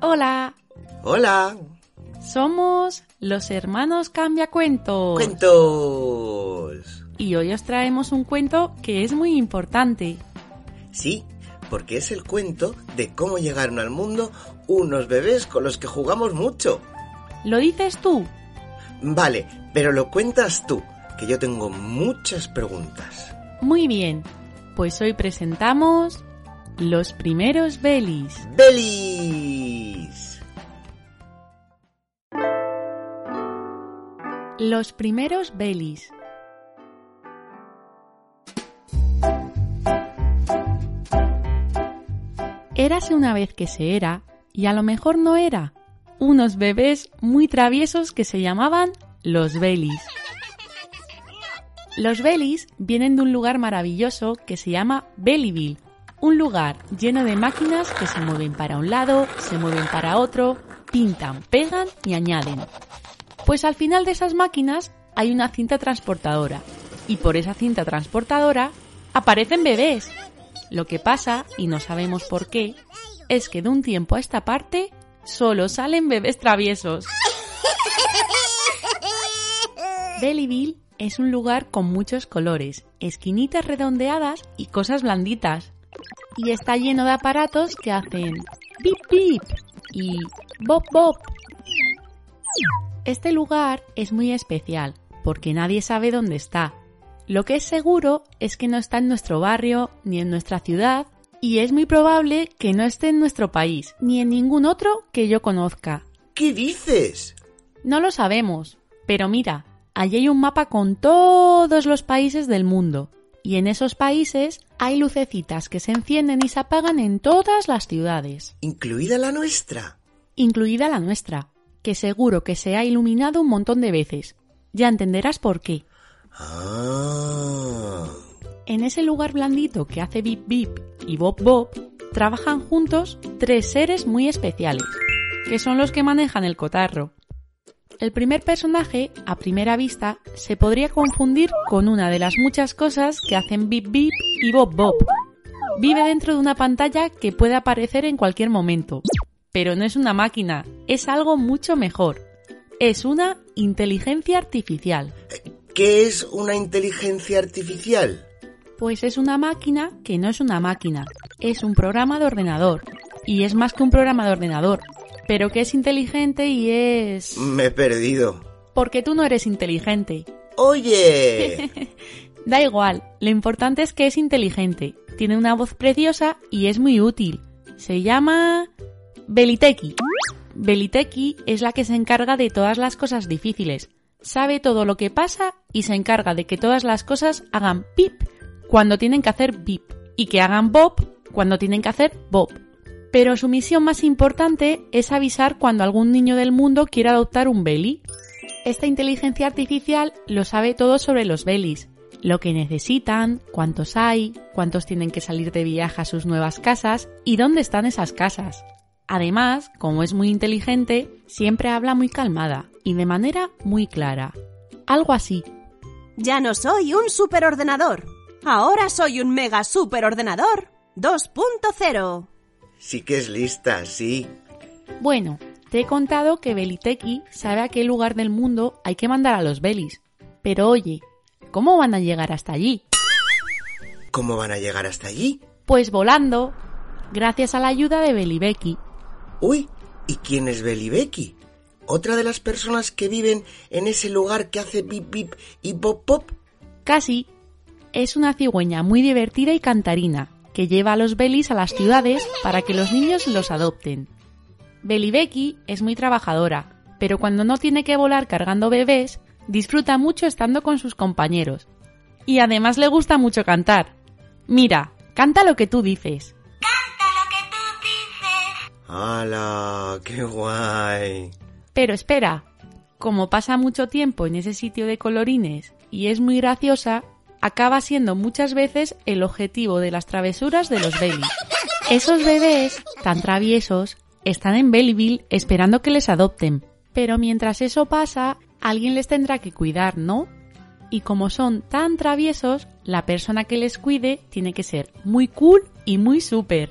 Hola, Hola, somos los hermanos Cambiacuentos. cuentos. Y hoy os traemos un cuento que es muy importante. Sí, porque es el cuento de cómo llegaron al mundo unos bebés con los que jugamos mucho. ¿Lo dices tú? Vale, pero lo cuentas tú, que yo tengo muchas preguntas. Muy bien, pues hoy presentamos los primeros Belis. ¡Belis! Los primeros Belis. Érase una vez que se era, y a lo mejor no era, unos bebés muy traviesos que se llamaban los Belis. Los Belis vienen de un lugar maravilloso que se llama Belleville, un lugar lleno de máquinas que se mueven para un lado, se mueven para otro, pintan, pegan y añaden. Pues al final de esas máquinas hay una cinta transportadora y por esa cinta transportadora aparecen bebés. Lo que pasa, y no sabemos por qué, es que de un tiempo a esta parte solo salen bebés traviesos. Belleville es un lugar con muchos colores, esquinitas redondeadas y cosas blanditas. Y está lleno de aparatos que hacen bip bip y bop bop. Este lugar es muy especial porque nadie sabe dónde está. Lo que es seguro es que no está en nuestro barrio ni en nuestra ciudad y es muy probable que no esté en nuestro país ni en ningún otro que yo conozca. ¿Qué dices? No lo sabemos, pero mira, allí hay un mapa con todos los países del mundo y en esos países hay lucecitas que se encienden y se apagan en todas las ciudades, ¿Incluida la nuestra? incluida la nuestra, que seguro que se ha iluminado un montón de veces. Ya entenderás por qué. Ah. En ese lugar blandito que hace bip bip y bob bob, trabajan juntos tres seres muy especiales, que son los que manejan el cotarro. El primer personaje, a primera vista, se podría confundir con una de las muchas cosas que hacen bip bip y bob bob. Vive dentro de una pantalla que puede aparecer en cualquier momento. Pero no es una máquina, es algo mucho mejor. Es una inteligencia artificial. ¿Qué es una inteligencia artificial? Pues es una máquina que no es una máquina, es un programa de ordenador. Y es más que un programa de ordenador, pero que es inteligente y es... Me he perdido. Porque tú no eres inteligente. Oye. Da igual, lo importante es que es inteligente, tiene una voz preciosa y es muy útil. Se llama... Beliteki. Beliteki es la que se encarga de todas las cosas difíciles. Sabe todo lo que pasa y se encarga de que todas las cosas hagan pip cuando tienen que hacer bip y que hagan bob cuando tienen que hacer bob. Pero su misión más importante es avisar cuando algún niño del mundo quiera adoptar un belly. Esta inteligencia artificial lo sabe todo sobre los belis, lo que necesitan, cuántos hay, cuántos tienen que salir de viaje a sus nuevas casas y dónde están esas casas. Además, como es muy inteligente, siempre habla muy calmada y de manera muy clara. Algo así. Ya no soy un superordenador. Ahora soy un mega superordenador 2.0. Sí que es lista, sí. Bueno, te he contado que Beliteki sabe a qué lugar del mundo hay que mandar a los belis. Pero oye, ¿cómo van a llegar hasta allí? ¿Cómo van a llegar hasta allí? Pues volando, gracias a la ayuda de Belibeki. Uy, ¿y quién es Belibeki? ¿Otra de las personas que viven en ese lugar que hace bip bip y pop pop? Casi. Es una cigüeña muy divertida y cantarina, que lleva a los belis a las ciudades para que los niños los adopten. Belibeki es muy trabajadora, pero cuando no tiene que volar cargando bebés, disfruta mucho estando con sus compañeros. Y además le gusta mucho cantar. Mira, canta lo que tú dices. Canta lo que ¡Hala! ¡Qué guay! Pero espera, como pasa mucho tiempo en ese sitio de colorines y es muy graciosa, acaba siendo muchas veces el objetivo de las travesuras de los Belly. Esos bebés, tan traviesos, están en Bellyville esperando que les adopten. Pero mientras eso pasa, alguien les tendrá que cuidar, ¿no? Y como son tan traviesos, la persona que les cuide tiene que ser muy cool y muy súper.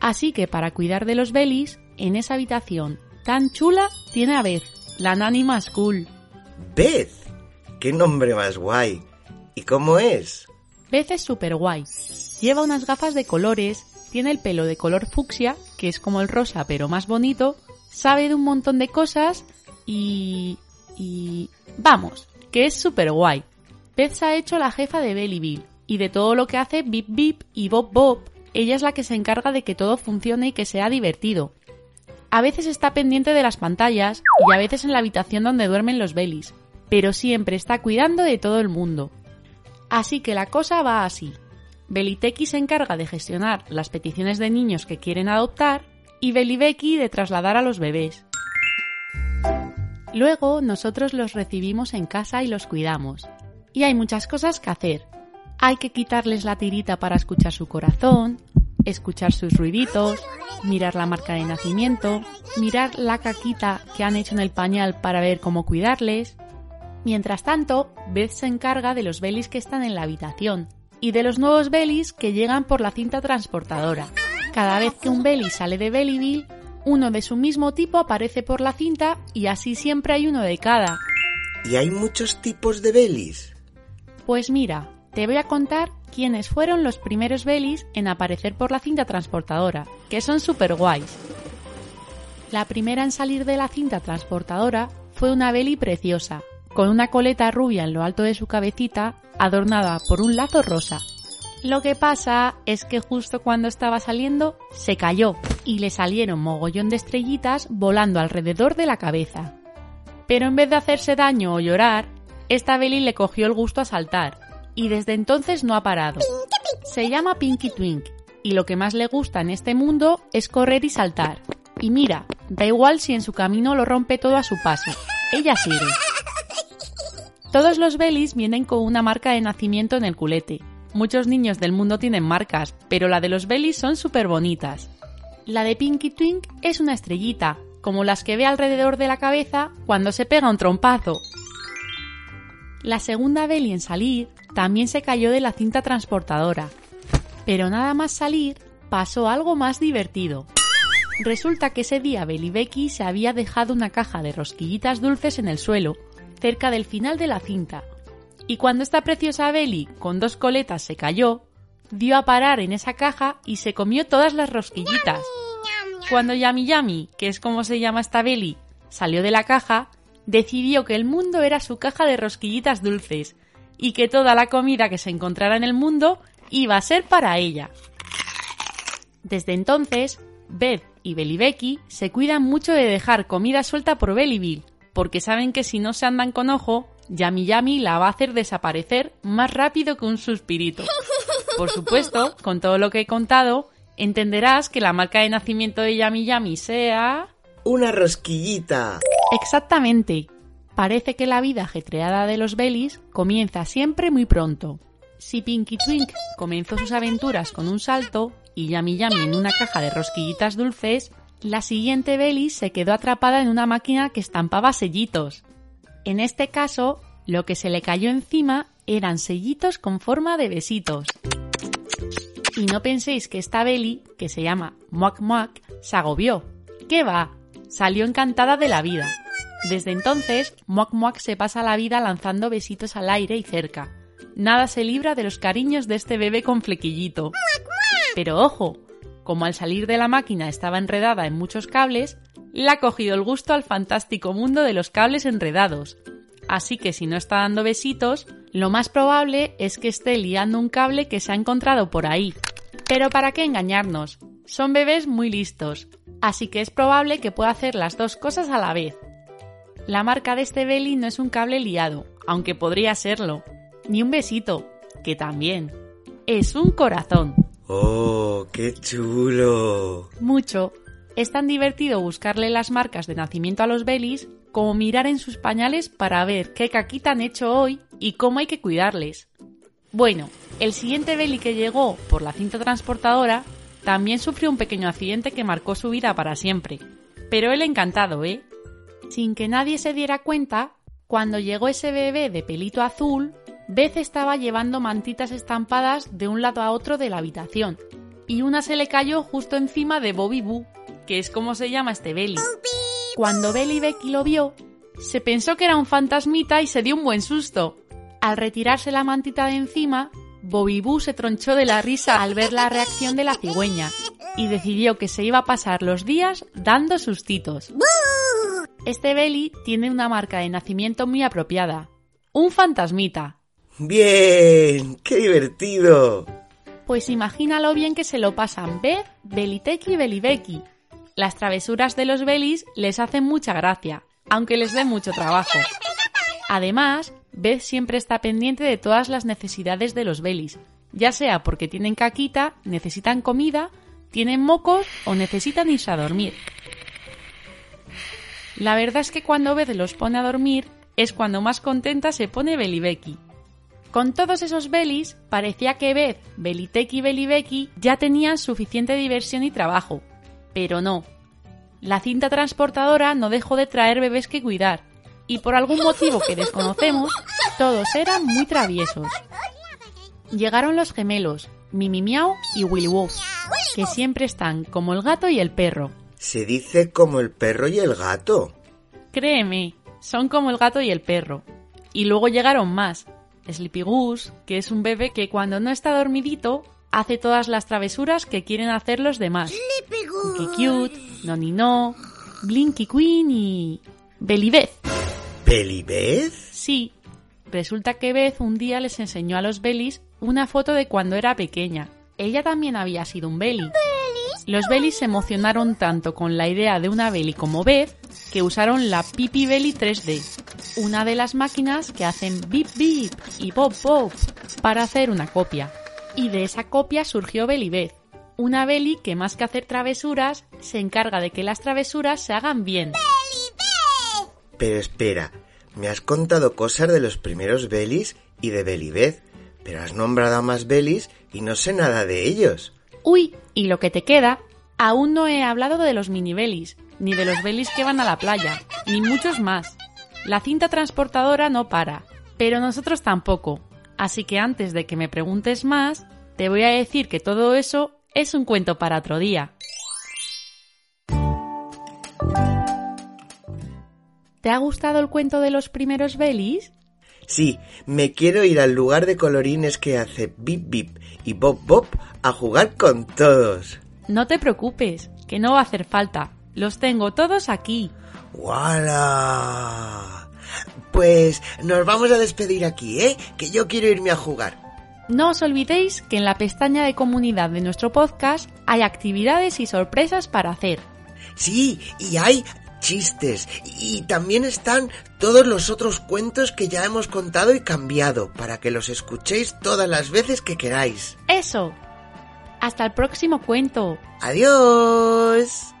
Así que para cuidar de los Bellys, en esa habitación tan chula tiene a Beth, la nani más cool. ¡Beth! ¡Qué nombre más guay! ¿Y cómo es? Beth es súper guay. Lleva unas gafas de colores, tiene el pelo de color fucsia, que es como el rosa pero más bonito, sabe de un montón de cosas y... y... vamos, que es súper guay. Beth se ha hecho la jefa de Bellyville y de todo lo que hace Bip Bip y Bob Bob, ella es la que se encarga de que todo funcione y que sea divertido. A veces está pendiente de las pantallas y a veces en la habitación donde duermen los Bellys, pero siempre está cuidando de todo el mundo. Así que la cosa va así. Beliteki se encarga de gestionar las peticiones de niños que quieren adoptar y Belibeki de trasladar a los bebés. Luego nosotros los recibimos en casa y los cuidamos. Y hay muchas cosas que hacer. Hay que quitarles la tirita para escuchar su corazón, escuchar sus ruiditos, mirar la marca de nacimiento, mirar la caquita que han hecho en el pañal para ver cómo cuidarles. Mientras tanto, Beth se encarga de los belis que están en la habitación y de los nuevos belis que llegan por la cinta transportadora. Cada vez que un belly sale de Bellyville, uno de su mismo tipo aparece por la cinta y así siempre hay uno de cada. ¿Y hay muchos tipos de belis? Pues mira, te voy a contar quiénes fueron los primeros belis en aparecer por la cinta transportadora, que son súper guays. La primera en salir de la cinta transportadora fue una Belly preciosa, con una coleta rubia en lo alto de su cabecita, adornada por un lazo rosa. Lo que pasa es que justo cuando estaba saliendo, se cayó y le salieron mogollón de estrellitas volando alrededor de la cabeza. Pero en vez de hacerse daño o llorar, esta Belly le cogió el gusto a saltar, y desde entonces no ha parado. Se llama Pinky Twink, y lo que más le gusta en este mundo es correr y saltar. Y mira, da igual si en su camino lo rompe todo a su paso. Ella sigue. Todos los Bellys vienen con una marca de nacimiento en el culete. Muchos niños del mundo tienen marcas, pero la de los Bellys son súper bonitas. La de Pinky Twink es una estrellita, como las que ve alrededor de la cabeza cuando se pega un trompazo. La segunda Belly en salir también se cayó de la cinta transportadora. Pero nada más salir, pasó algo más divertido. Resulta que ese día Belly Becky se había dejado una caja de rosquillitas dulces en el suelo, cerca del final de la cinta. Y cuando esta preciosa Belly con dos coletas se cayó, dio a parar en esa caja y se comió todas las rosquillitas. Cuando Yami Yami, que es como se llama esta Belly, salió de la caja, decidió que el mundo era su caja de rosquillitas dulces y que toda la comida que se encontrara en el mundo iba a ser para ella. Desde entonces, Beth y Belly Becky se cuidan mucho de dejar comida suelta por Bellyville, porque saben que si no se andan con ojo, Yami Yami la va a hacer desaparecer más rápido que un suspirito. Por supuesto, con todo lo que he contado, entenderás que la marca de nacimiento de Yami Yami sea... Una rosquillita. Exactamente. Parece que la vida ajetreada de los Bellys comienza siempre muy pronto. Si Pinky Twink comenzó sus aventuras con un salto y Yami Yami en una caja de rosquillitas dulces, la siguiente Belly se quedó atrapada en una máquina que estampaba sellitos. En este caso, lo que se le cayó encima eran sellitos con forma de besitos. Y no penséis que esta Belly, que se llama Muak Muak, se agobió. ¿Qué va? Salió encantada de la vida. Desde entonces, Muak Muak se pasa la vida lanzando besitos al aire y cerca. Nada se libra de los cariños de este bebé con flequillito. Pero ojo, como al salir de la máquina estaba enredada en muchos cables, le ha cogido el gusto al fantástico mundo de los cables enredados. Así que si no está dando besitos, lo más probable es que esté liando un cable que se ha encontrado por ahí. Pero ¿para qué engañarnos? Son bebés muy listos, así que es probable que pueda hacer las dos cosas a la vez. La marca de este belly no es un cable liado, aunque podría serlo, ni un besito, que también. Es un corazón. ¡Oh, qué chulo! Mucho. Es tan divertido buscarle las marcas de nacimiento a los belis como mirar en sus pañales para ver qué caquita han hecho hoy y cómo hay que cuidarles. Bueno, el siguiente Beli que llegó por la cinta transportadora también sufrió un pequeño accidente que marcó su vida para siempre. Pero él encantado, ¿eh? Sin que nadie se diera cuenta, cuando llegó ese bebé de pelito azul, Beth estaba llevando mantitas estampadas de un lado a otro de la habitación. Y una se le cayó justo encima de Bobby Boo, que es como se llama este Belly. Cuando Belly Becky lo vio, se pensó que era un fantasmita y se dio un buen susto. Al retirarse la mantita de encima, Bobby Boo se tronchó de la risa al ver la reacción de la cigüeña y decidió que se iba a pasar los días dando sustitos. Este Belly tiene una marca de nacimiento muy apropiada. Un fantasmita. Bien, qué divertido. Pues imagínalo bien que se lo pasan Beth, Beliteki y Belibeki. Las travesuras de los Belis les hacen mucha gracia, aunque les dé mucho trabajo. Además, Beth siempre está pendiente de todas las necesidades de los Belis, ya sea porque tienen caquita, necesitan comida, tienen mocos o necesitan irse a dormir. La verdad es que cuando Beth los pone a dormir es cuando más contenta se pone Belibeki. Con todos esos Belis, parecía que Beth, Beliteki y Belibeki ya tenían suficiente diversión y trabajo. Pero no. La cinta transportadora no dejó de traer bebés que cuidar, y por algún motivo que desconocemos, todos eran muy traviesos. Llegaron los gemelos, Mimi Miau y Willy Wolf, que siempre están como el gato y el perro. Se dice como el perro y el gato. Créeme, son como el gato y el perro. Y luego llegaron más. Sleepy Goose, que es un bebé que cuando no está dormidito hace todas las travesuras que quieren hacer los demás. Cookie Cute, Noni No, Blinky Queen y... Belibeth. ¿Belibeth? Sí. Resulta que Beth un día les enseñó a los Belis una foto de cuando era pequeña. Ella también había sido un Belly. Los Belis se emocionaron tanto con la idea de una Belly como Beth que usaron la Pipi Belly 3D, una de las máquinas que hacen bip bip y pop pop para hacer una copia. Y de esa copia surgió Belly Beth, una Belly que más que hacer travesuras se encarga de que las travesuras se hagan bien. Pero espera, me has contado cosas de los primeros Belis y de Belibeth, pero has nombrado a más Belis y no sé nada de ellos. Uy, y lo que te queda, aún no he hablado de los mini belis, ni de los belis que van a la playa, ni muchos más. La cinta transportadora no para, pero nosotros tampoco. Así que antes de que me preguntes más, te voy a decir que todo eso es un cuento para otro día. ¿Te ha gustado el cuento de los primeros belis? Sí, me quiero ir al lugar de colorines que hace Bip Bip y Bob Bob a jugar con todos. No te preocupes, que no va a hacer falta. Los tengo todos aquí. ¡Wala! Pues nos vamos a despedir aquí, ¿eh? Que yo quiero irme a jugar. No os olvidéis que en la pestaña de comunidad de nuestro podcast hay actividades y sorpresas para hacer. Sí, y hay chistes y también están todos los otros cuentos que ya hemos contado y cambiado para que los escuchéis todas las veces que queráis. Eso. Hasta el próximo cuento. Adiós.